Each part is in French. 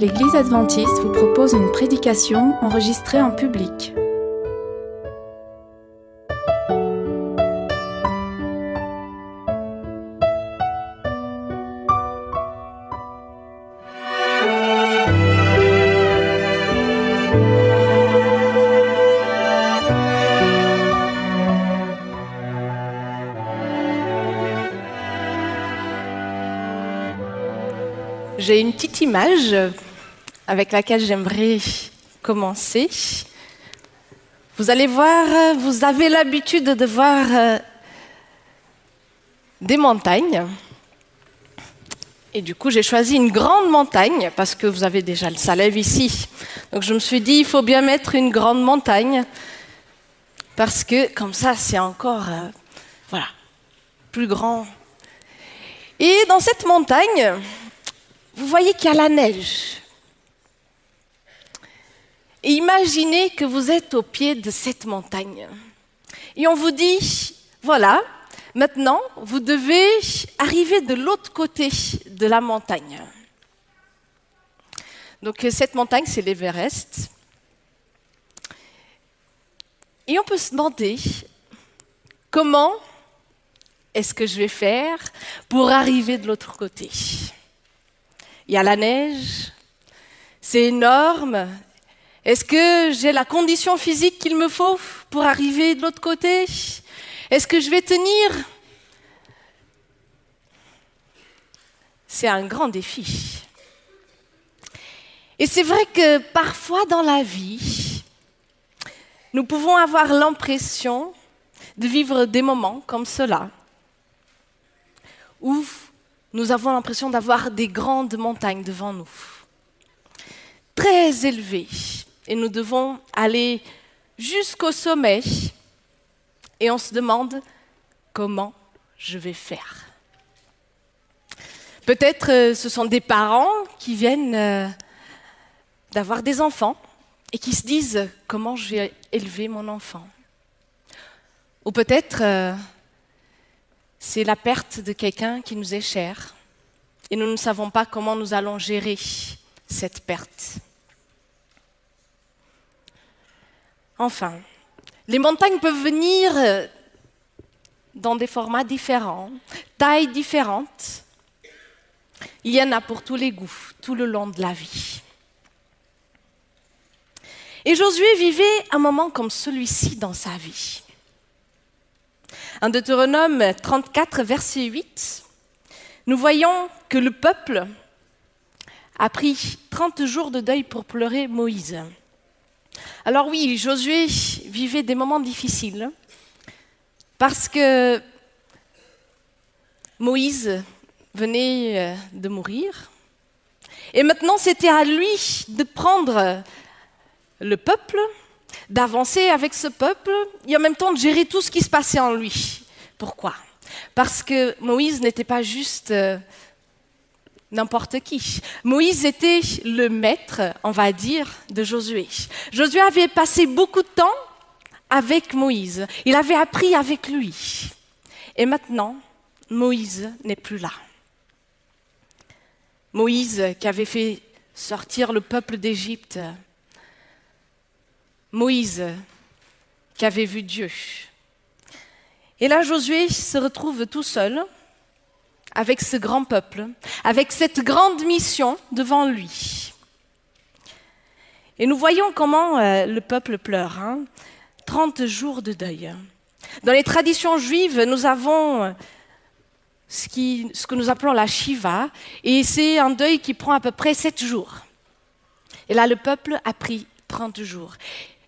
L'Église adventiste vous propose une prédication enregistrée en public. J'ai une petite image avec laquelle j'aimerais commencer. Vous allez voir, vous avez l'habitude de voir euh, des montagnes. Et du coup, j'ai choisi une grande montagne parce que vous avez déjà le Salève ici. Donc je me suis dit, il faut bien mettre une grande montagne parce que comme ça, c'est encore, euh, voilà, plus grand. Et dans cette montagne, vous voyez qu'il y a la neige. Imaginez que vous êtes au pied de cette montagne. Et on vous dit, voilà, maintenant, vous devez arriver de l'autre côté de la montagne. Donc cette montagne, c'est l'Everest. Et on peut se demander, comment est-ce que je vais faire pour arriver de l'autre côté? Il y a la neige, c'est énorme. Est-ce que j'ai la condition physique qu'il me faut pour arriver de l'autre côté? Est-ce que je vais tenir? C'est un grand défi. Et c'est vrai que parfois dans la vie, nous pouvons avoir l'impression de vivre des moments comme cela, où nous avons l'impression d'avoir des grandes montagnes devant nous, très élevées, et nous devons aller jusqu'au sommet, et on se demande comment je vais faire. Peut-être euh, ce sont des parents qui viennent euh, d'avoir des enfants et qui se disent comment je vais élever mon enfant? Ou peut-être euh, c'est la perte de quelqu'un qui nous est cher et nous ne savons pas comment nous allons gérer cette perte. Enfin, les montagnes peuvent venir dans des formats différents, tailles différentes. Il y en a pour tous les goûts, tout le long de la vie. Et Josué vivait un moment comme celui-ci dans sa vie. En Deutéronome 34, verset 8, nous voyons que le peuple a pris 30 jours de deuil pour pleurer Moïse. Alors oui, Josué vivait des moments difficiles parce que Moïse venait euh, de mourir et maintenant c'était à lui de prendre le peuple d'avancer avec ce peuple et en même temps de gérer tout ce qui se passait en lui. Pourquoi? Parce que Moïse n'était pas juste euh, n'importe qui. Moïse était le maître, on va dire, de Josué. Josué avait passé beaucoup de temps avec Moïse. Il avait appris avec lui. Et maintenant, Moïse n'est plus là. Moïse qui avait fait sortir le peuple d'Égypte Moïse qui avait vu Dieu. Et là, Josué se retrouve tout seul avec ce grand peuple, avec cette grande mission devant lui. Et nous voyons comment euh, le peuple pleure. Hein. 30 jours de deuil. Dans les traditions juives, nous avons euh, ce, ce que nous appelons la Shiva, et c'est un deuil qui prend à peu près 7 jours. Et là, le peuple a pris 30 jours.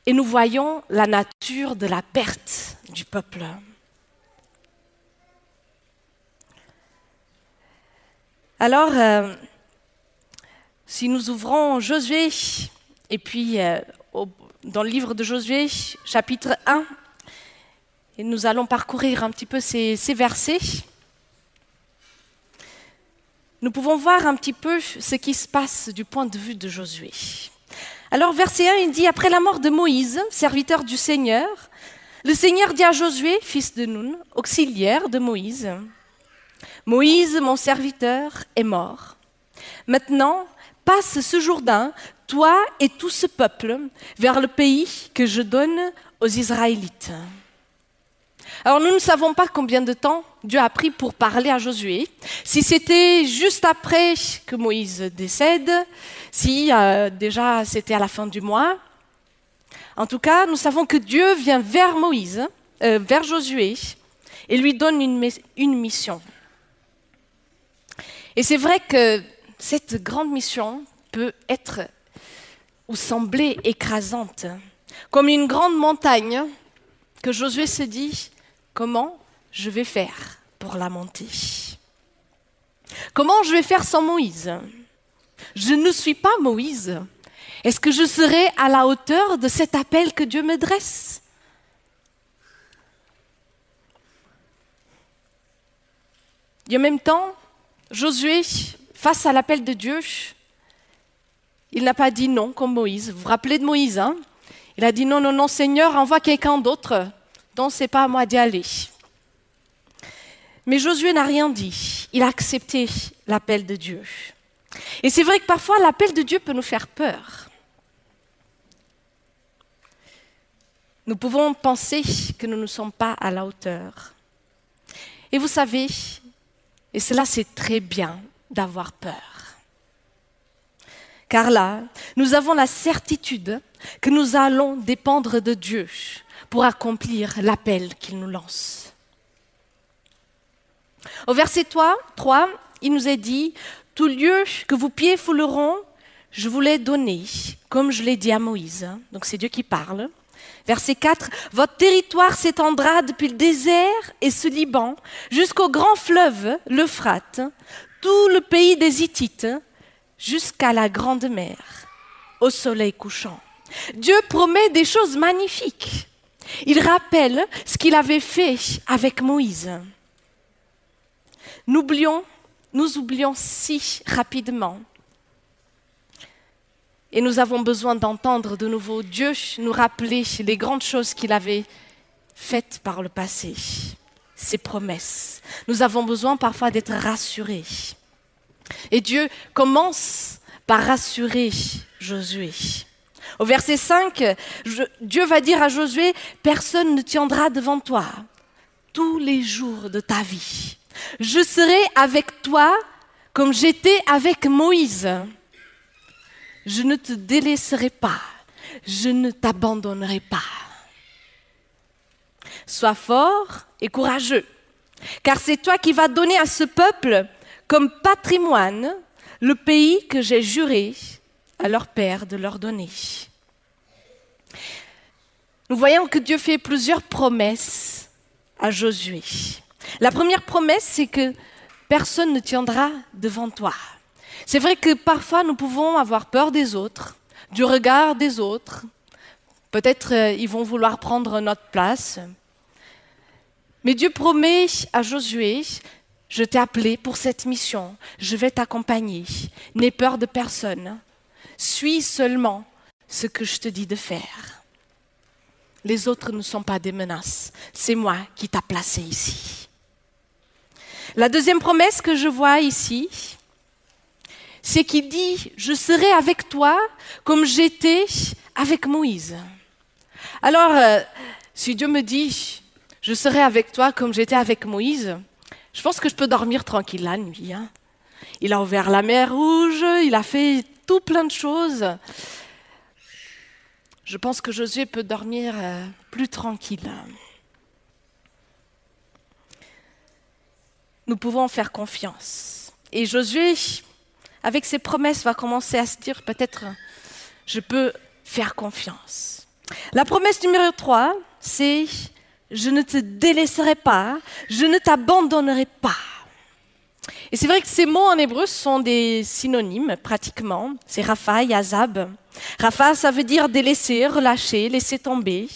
Et nous voyons la nature de la perte du peuple. Alors, euh, si nous ouvrons Josué, et puis euh, dans le livre de Josué, chapitre 1, et nous allons parcourir un petit peu ces, versets, nous pouvons voir un petit peu ce qui se passe du point de vue de Josué. Alors verset 1, il dit, après la mort de Moïse, serviteur du Seigneur, le Seigneur dit à Josué, fils de Nun, auxiliaire de Moïse, Moïse, mon serviteur, est mort. Maintenant, passe ce Jourdain, toi et tout ce peuple, vers le pays que je donne aux Israélites. Alors nous ne savons pas combien de temps Dieu a pris pour parler à Josué. Si c'était juste après que Moïse décède, si euh, déjà c'était à la fin du mois. En tout cas, nous savons que Dieu vient vers Moïse, euh, vers Josué, et lui donne une, une mission. Et c'est vrai que cette grande mission peut être ou sembler écrasante, comme une grande montagne que Josué se dit, comment je vais faire pour la monter Comment je vais faire sans Moïse? Je ne suis pas Moïse. Est-ce que je serai à la hauteur de cet appel que Dieu me dresse? Et en même temps, Josué, face à l'appel de Dieu, il n'a pas dit non comme Moïse. Vous vous rappelez de Moïse hein? Il a dit non, non, non, Seigneur, envoie quelqu'un d'autre. Donc, ce n'est pas à moi d'y aller. Mais Josué n'a rien dit. Il a accepté l'appel de Dieu. Et c'est vrai que parfois, l'appel de Dieu peut nous faire peur. Nous pouvons penser que nous ne sommes pas à la hauteur. Et vous savez, et cela c'est très bien d'avoir peur. Car là, nous avons la certitude que nous allons dépendre de Dieu pour accomplir l'appel qu'il nous lance. Au verset 3, 3, il nous est dit, Tout lieu que vos pieds fouleront, je vous l'ai donné, comme je l'ai dit à Moïse. Donc c'est Dieu qui parle. Verset 4, Votre territoire s'étendra depuis le désert et ce Liban jusqu'au grand fleuve, l'Euphrate, tout le pays des Hittites, jusqu'à la grande mer, au soleil couchant. Dieu promet des choses magnifiques. Il rappelle ce qu'il avait fait avec Moïse. Nous oublions, nous oublions si rapidement et nous avons besoin d'entendre de nouveau Dieu nous rappeler les grandes choses qu'il avait faites par le passé, ses promesses. Nous avons besoin parfois d'être rassurés. Et Dieu commence par rassurer Josué. Au verset 5, Dieu va dire à Josué, personne ne tiendra devant toi tous les jours de ta vie. Je serai avec toi comme j'étais avec Moïse je ne te délaisserai pas, je ne t'abandonnerai pas. Sois fort et courageux, car c'est toi qui vas donner à ce peuple comme patrimoine le pays que j'ai juré à leur père de leur donner. Nous voyons que Dieu fait plusieurs promesses à Josué. La première promesse, c'est que personne ne tiendra devant toi. C'est vrai que parfois nous pouvons avoir peur des autres, du regard des autres. Peut-être euh, ils vont vouloir prendre notre place. Mais Dieu promet à Josué, je t'ai appelé pour cette mission, je vais t'accompagner. N'aie peur de personne. Suis seulement ce que je te dis de faire. Les autres ne sont pas des menaces. C'est moi qui t'ai placé ici. La deuxième promesse que je vois ici, c'est qu'il dit, je serai avec toi comme j'étais avec Moïse. Alors, euh, si Dieu me dit, je serai avec toi comme j'étais avec Moïse, je pense que je peux dormir tranquille la nuit. Hein. Il a ouvert la mer rouge, il a fait tout plein de choses. Je pense que Josué peut dormir euh, plus tranquille. Nous pouvons faire confiance. Et Josué, avec ses promesses, va commencer à se dire peut-être je peux faire confiance. La promesse numéro 3, c'est je ne te délaisserai pas, je ne t'abandonnerai pas. Et c'est vrai que ces mots en hébreu sont des synonymes pratiquement. C'est Rapha et Azab. Rapha, ça veut dire délaisser, relâcher, laisser tomber,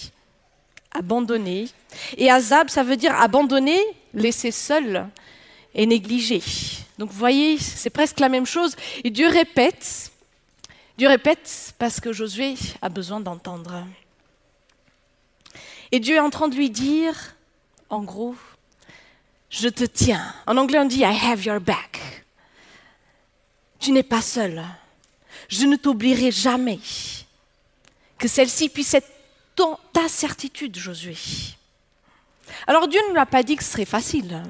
abandonner. Et Azab, ça veut dire abandonner, laisser seul et négliger. Donc vous voyez, c'est presque la même chose. Et Dieu répète, Dieu répète parce que Josué a besoin d'entendre. Et Dieu est en train de lui dire, en gros, je te tiens. En anglais, on dit I have your back. Tu n'es pas seul. Je ne t'oublierai jamais. Que celle-ci puisse être ta certitude, Josué. Alors Dieu ne nous a pas dit que ce serait facile.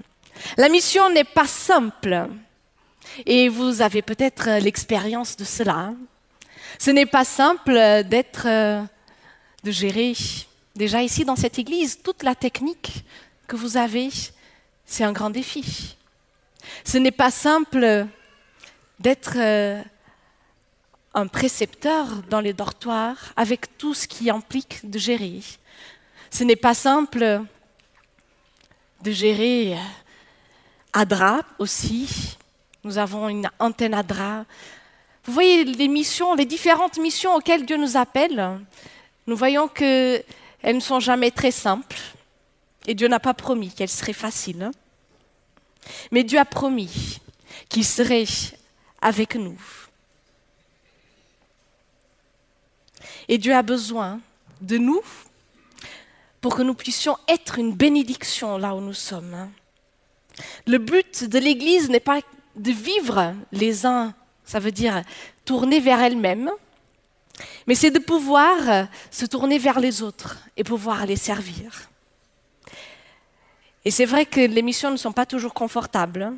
La mission n'est pas simple. Et vous avez peut-être l'expérience de cela. Ce n'est pas simple d'être, de gérer déjà ici dans cette église toute la technique que vous avez c'est un grand défi. Ce n'est pas simple d'être euh, un précepteur dans les dortoirs avec tout ce qui implique de gérer. Ce n'est pas simple de gérer euh, ADRA aussi. Nous avons une antenne ADRA. Vous voyez les missions, les différentes missions auxquelles Dieu nous appelle. Nous voyons qu'elles ne sont jamais très simples. Et Dieu n'a pas promis qu'elle serait facile. Hein. Mais Dieu a promis qu'il serait avec nous. Et Dieu a besoin de nous pour que nous puissions être une bénédiction là où nous sommes. Le but de l'Église n'est pas de vivre les uns, ça veut dire tourner vers elle-même, mais c'est de pouvoir se tourner vers les autres et pouvoir les servir. Et c'est vrai que les missions ne sont pas toujours confortables,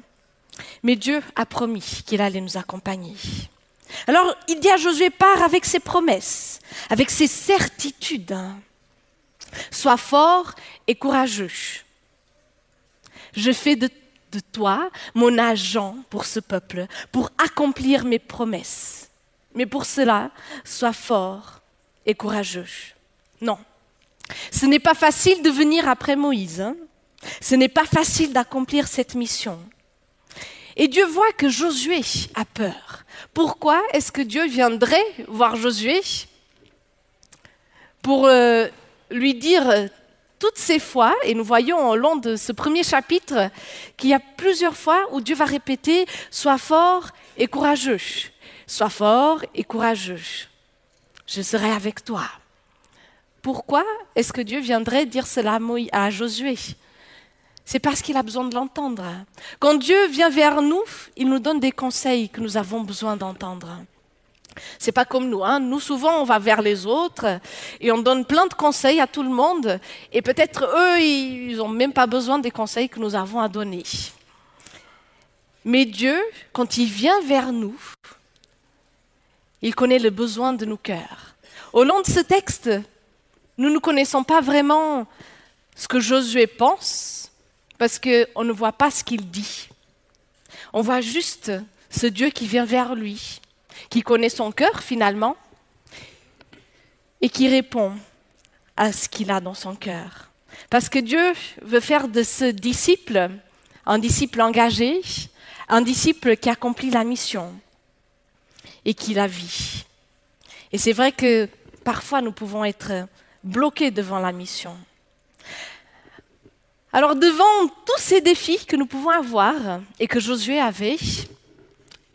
mais Dieu a promis qu'il allait nous accompagner. Alors il dit à Josué, pars avec ses promesses, avec ses certitudes. Sois fort et courageux. Je fais de, toi mon agent pour ce peuple, pour accomplir mes promesses. Mais pour cela, sois fort et courageux. Non, ce n'est pas facile de venir après Moïse. Hein. Ce n'est pas facile d'accomplir cette mission. Et Dieu voit que Josué a peur. Pourquoi est-ce que Dieu viendrait voir Josué pour euh, lui dire toutes ces fois, et nous voyons au long de ce premier chapitre qu'il y a plusieurs fois où Dieu va répéter Sois fort et courageux. Sois fort et courageux. Je serai avec toi. Pourquoi est-ce que Dieu viendrait dire cela à Josué? C'est parce qu'il a besoin de l'entendre. Quand Dieu vient vers nous, il nous donne des conseils que nous avons besoin d'entendre. C'est pas comme nous. Hein. Nous, souvent, on va vers les autres et on donne plein de conseils à tout le monde. Et peut-être eux, ils n'ont même pas besoin des conseils que nous avons à donner. Mais Dieu, quand il vient vers nous, il connaît le besoin de nos cœurs. Au long de ce texte, nous ne connaissons pas vraiment ce que Josué pense, parce qu'on ne voit pas ce qu'il dit. On voit juste ce Dieu qui vient vers lui, qui connaît son cœur finalement, et qui répond à ce qu'il a dans son cœur. Parce que Dieu veut faire de ce disciple un disciple engagé, un disciple qui accomplit la mission et qui la vit. Et c'est vrai que parfois nous pouvons être bloqués devant la mission. Alors devant tous ces défis que nous pouvons avoir et que Josué avait,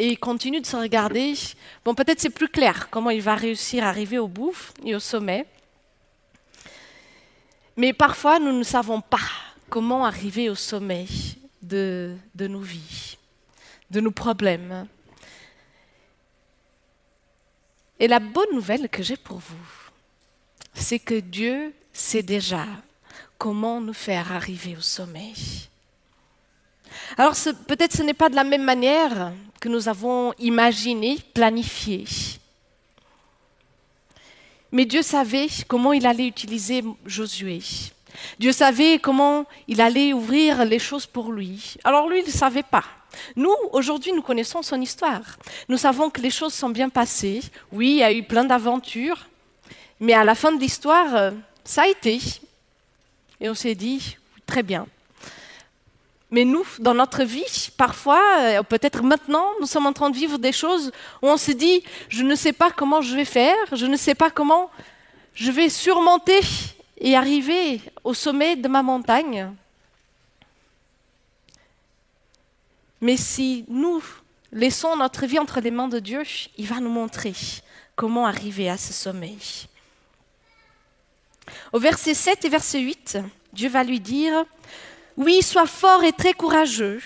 et il continue de se regarder, bon peut-être c'est plus clair comment il va réussir à arriver au bout et au sommet, mais parfois nous ne savons pas comment arriver au sommet de, de nos vies, de nos problèmes. Et la bonne nouvelle que j'ai pour vous, c'est que Dieu sait déjà comment nous faire arriver au sommet. Alors peut-être ce n'est pas de la même manière que nous avons imaginé, planifié. Mais Dieu savait comment il allait utiliser Josué. Dieu savait comment il allait ouvrir les choses pour lui. Alors lui, il ne savait pas. Nous, aujourd'hui, nous connaissons son histoire. Nous savons que les choses sont bien passées. Oui, il y a eu plein d'aventures. Mais à la fin de l'histoire, ça a été. Et on s'est dit, très bien. Mais nous, dans notre vie, parfois, euh, peut-être maintenant, nous sommes en train de vivre des choses où on se dit, je ne sais pas comment je vais faire, je ne sais pas comment je vais surmonter et arriver au sommet de ma montagne. Mais si nous laissons notre vie entre les mains de Dieu, il va nous montrer comment arriver à ce sommet. Au verset 7 et verset 8, Dieu va lui dire, oui, sois fort et très courageux,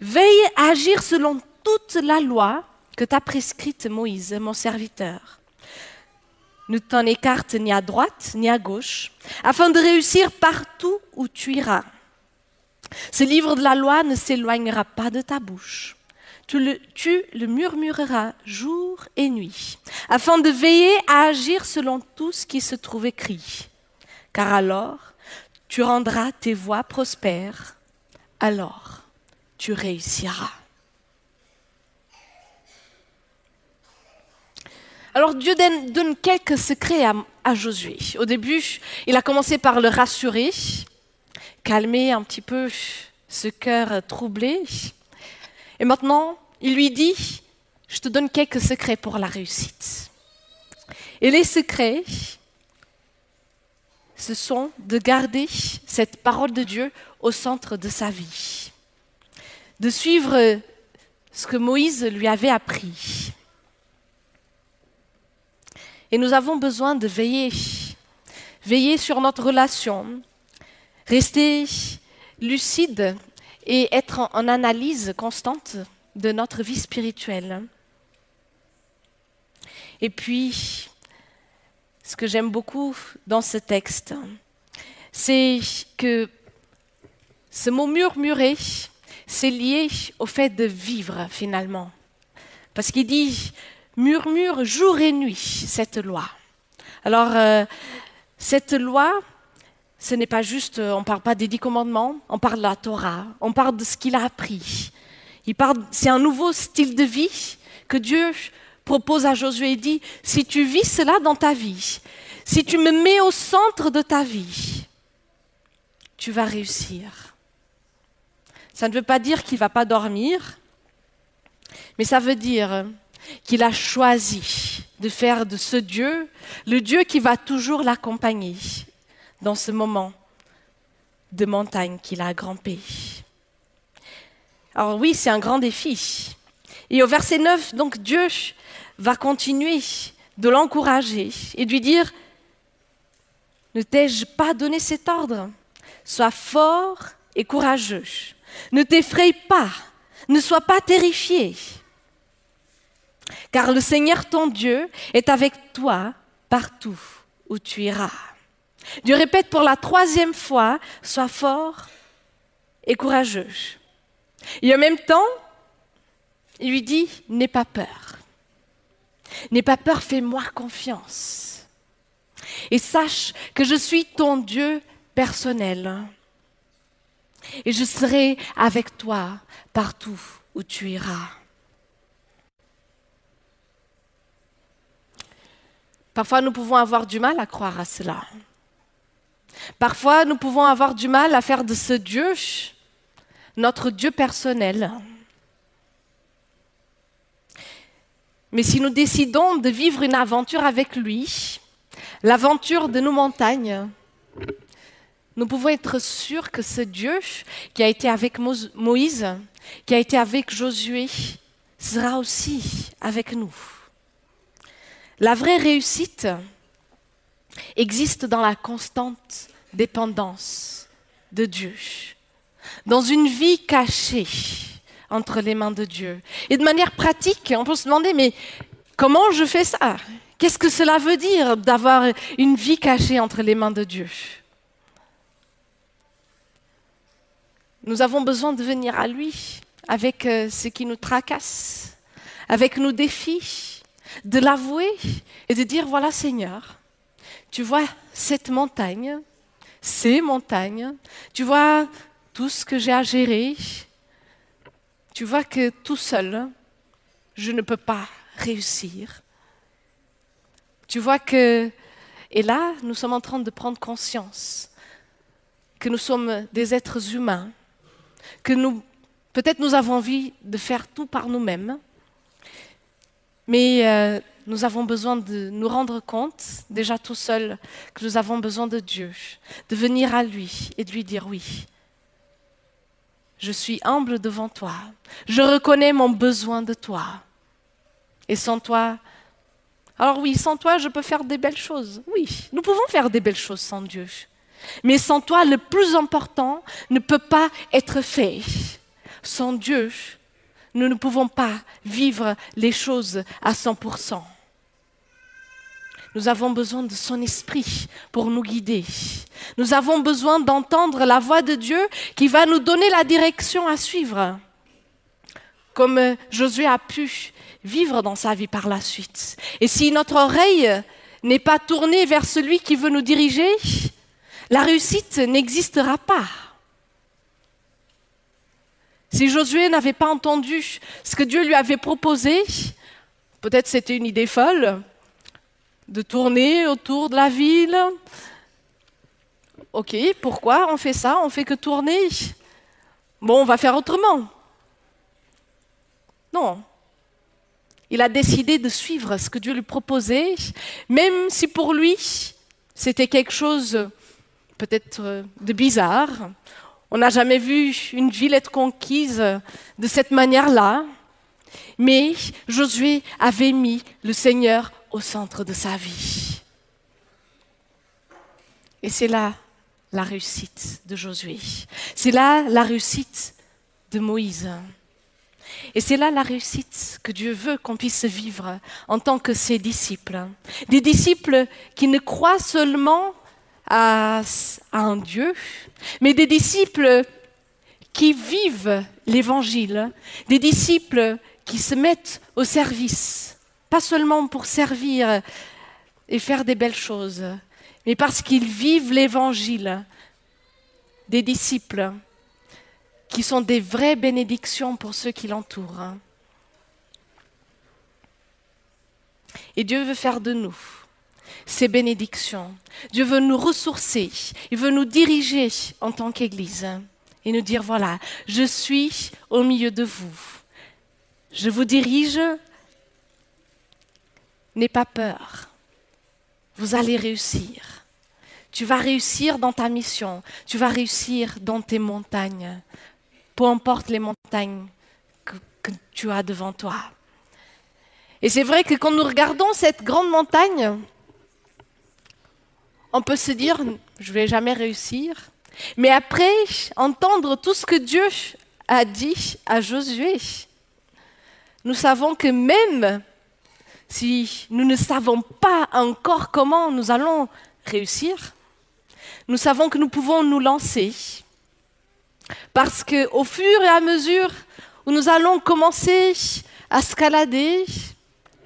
veille à agir selon toute la loi que t'a prescrite Moïse, mon serviteur. Ne t'en écarte ni à droite ni à gauche, afin de réussir partout où tu iras. Ce livre de la loi ne s'éloignera pas de ta bouche. Tu le, murmureras jour et nuit, afin de veiller à agir selon tout ce qui se trouve écrit. Car alors, tu rendras tes voies prospères, alors tu réussiras. Alors Dieu donne, quelques secrets à, Josué. Au début, il a commencé par le rassurer, calmer un petit peu ce cœur troublé. Et maintenant, il lui dit, je te donne quelques secrets pour la réussite. Et les secrets, ce sont de garder cette parole de Dieu au centre de sa vie, de suivre ce que Moïse lui avait appris. Et nous avons besoin de veiller, veiller sur notre relation, rester lucide et être en, analyse constante de notre vie spirituelle. Et puis, ce que j'aime beaucoup dans ce texte, c'est que ce mot murmurer, c'est lié au fait de vivre finalement. Parce qu'il dit murmure jour et nuit cette loi. Alors, euh, cette loi, ce n'est pas juste, euh, on ne parle pas des dix commandements, on parle de la Torah, on parle de ce qu'il a appris. Il parle, c'est un nouveau style de vie que Dieu propose à Josué. Il dit, si tu vis cela dans ta vie, si tu me mets au centre de ta vie, tu vas réussir. Ça ne veut pas dire qu'il ne va pas dormir, mais ça veut dire qu'il a choisi de faire de ce Dieu le Dieu qui va toujours l'accompagner dans ce moment de montagne qu'il a grimpé. Alors oui, c'est un grand défi. Et au verset 9, donc Dieu va continuer de l'encourager et de lui dire, ne t'ai-je pas donné cet ordre? Sois fort et courageux. Ne t'effraie pas, ne sois pas terrifié. Car le Seigneur ton Dieu est avec toi partout où tu iras. Dieu répète pour la troisième fois, sois fort et courageux. Et en même temps, il lui dit, n'aie pas peur. N'aie pas peur, fais-moi confiance. Et sache que je suis ton Dieu personnel. Et je serai avec toi partout où tu iras. Parfois, nous pouvons avoir du mal à croire à cela. Parfois, nous pouvons avoir du mal à faire de ce Dieu notre Dieu personnel. Mais si nous décidons de vivre une aventure avec lui, l'aventure de nos montagnes, nous pouvons être sûrs que ce Dieu qui a été avec Moïse, qui a été avec Josué, sera aussi avec nous. La vraie réussite existe dans la constante dépendance de Dieu, dans une vie cachée entre les mains de Dieu. Et de manière pratique, on peut se demander, mais comment je fais ça? Qu'est-ce que cela veut dire d'avoir une vie cachée entre les mains de Dieu? Nous avons besoin de venir à lui avec euh, ce qui nous tracasse, avec nos défis, de l'avouer et de dire, voilà Seigneur, tu vois cette montagne, ces montagnes, tu vois tout ce que j'ai à gérer, tu vois que tout seul, je ne peux pas réussir. Tu vois que, et là, nous sommes en train de prendre conscience que nous sommes des êtres humains. que nous, peut-être nous avons envie de faire tout par nous-mêmes, mais euh, nous avons besoin de nous rendre compte, déjà tout seul, que nous avons besoin de Dieu, de venir à lui et de lui dire oui. Je suis humble devant toi. Je reconnais mon besoin de toi. Et sans toi, alors oui, sans toi, je peux faire des belles choses. Oui, nous pouvons faire des belles choses sans Dieu. Mais sans toi, le plus important ne peut pas être fait. Sans Dieu, nous ne pouvons pas vivre les choses à 100%. Nous avons besoin de son esprit pour nous guider. Nous avons besoin d'entendre la voix de Dieu qui va nous donner la direction à suivre. Comme Josué a pu vivre dans sa vie par la suite. Et si notre oreille n'est pas tournée vers celui qui veut nous diriger, la réussite n'existera pas. Si Josué n'avait pas entendu ce que Dieu lui avait proposé, peut-être c'était une idée folle, de tourner autour de la ville. Ok, pourquoi on fait ça? On fait que tourner? Bon, on va faire autrement. Non. Il a décidé de suivre ce que Dieu lui proposait, même si pour lui, c'était quelque chose peut-être de bizarre. On n'a jamais vu une ville être conquise de cette manière-là. Mais Josué avait mis le Seigneur au centre de sa vie. Et c'est là la réussite de Josué. C'est là la réussite de Moïse. Et c'est là la réussite que Dieu veut qu'on puisse vivre en tant que ses disciples. Des disciples qui ne croient seulement à, un Dieu, mais des disciples qui vivent l'Évangile, des disciples qui se mettent au service, pas seulement pour servir et faire des belles choses, mais parce qu'ils vivent l'Évangile, des disciples qui sont des vraies bénédictions pour ceux qui l'entourent. Et Dieu veut faire de nous ces bénédictions. Dieu veut nous ressourcer. Il veut nous diriger en tant qu'Église et nous dire, voilà, je suis au milieu de vous. Je vous dirige. N'aie pas peur. Vous allez réussir. Tu vas réussir dans ta mission. Tu vas réussir dans tes montagnes. Peu importe les montagnes que, que tu as devant toi. Et c'est vrai que quand nous regardons cette grande montagne, on peut se dire, je ne vais jamais réussir. Mais après, entendre tout ce que Dieu a dit à Josué, nous savons que même si nous ne savons pas encore comment nous allons réussir, nous savons que nous pouvons nous lancer. Parce qu'au fur et à mesure où nous allons commencer à escalader,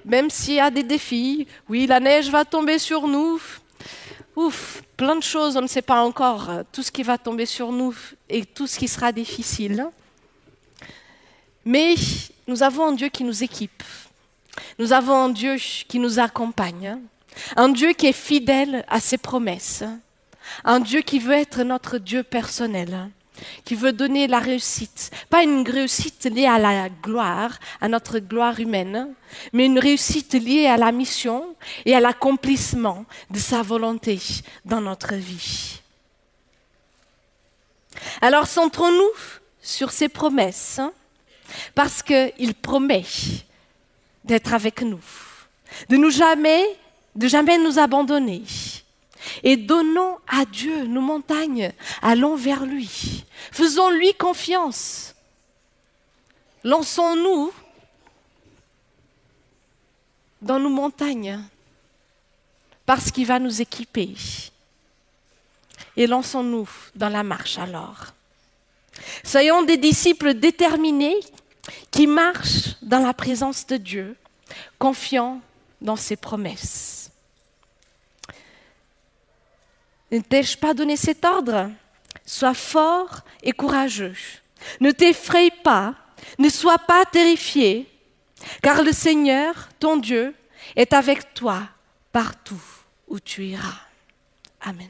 même s'il y a des défis, oui, la neige va tomber sur nous, ouf, plein de choses, on ne sait pas encore euh, tout ce qui va tomber sur nous et tout ce qui sera difficile. Mais nous avons un Dieu qui nous équipe. Nous avons un Dieu qui nous accompagne. Un Dieu qui est fidèle à ses promesses. Un Dieu qui veut être notre Dieu personnel qui veut donner la réussite. Pas une réussite liée à la gloire, à notre gloire humaine, mais une réussite liée à la mission et à l'accomplissement de sa volonté dans notre vie. Alors centrons-nous sur ses promesses, parce qu'il promet d'être avec nous, de nous jamais, de jamais nous abandonner, et donnons à Dieu nos montagnes, allons vers lui, faisons-lui confiance. Lançons-nous dans nos montagnes, parce qu'il va nous équiper. Et lançons-nous dans la marche alors. Soyons des disciples déterminés qui marchent dans la présence de Dieu, confiants dans ses promesses. Ne t'ai-je pas donné cet ordre? Sois fort et courageux. Ne t'effraie pas, ne sois pas terrifié, car le Seigneur, ton Dieu, est avec toi partout où tu iras. Amen.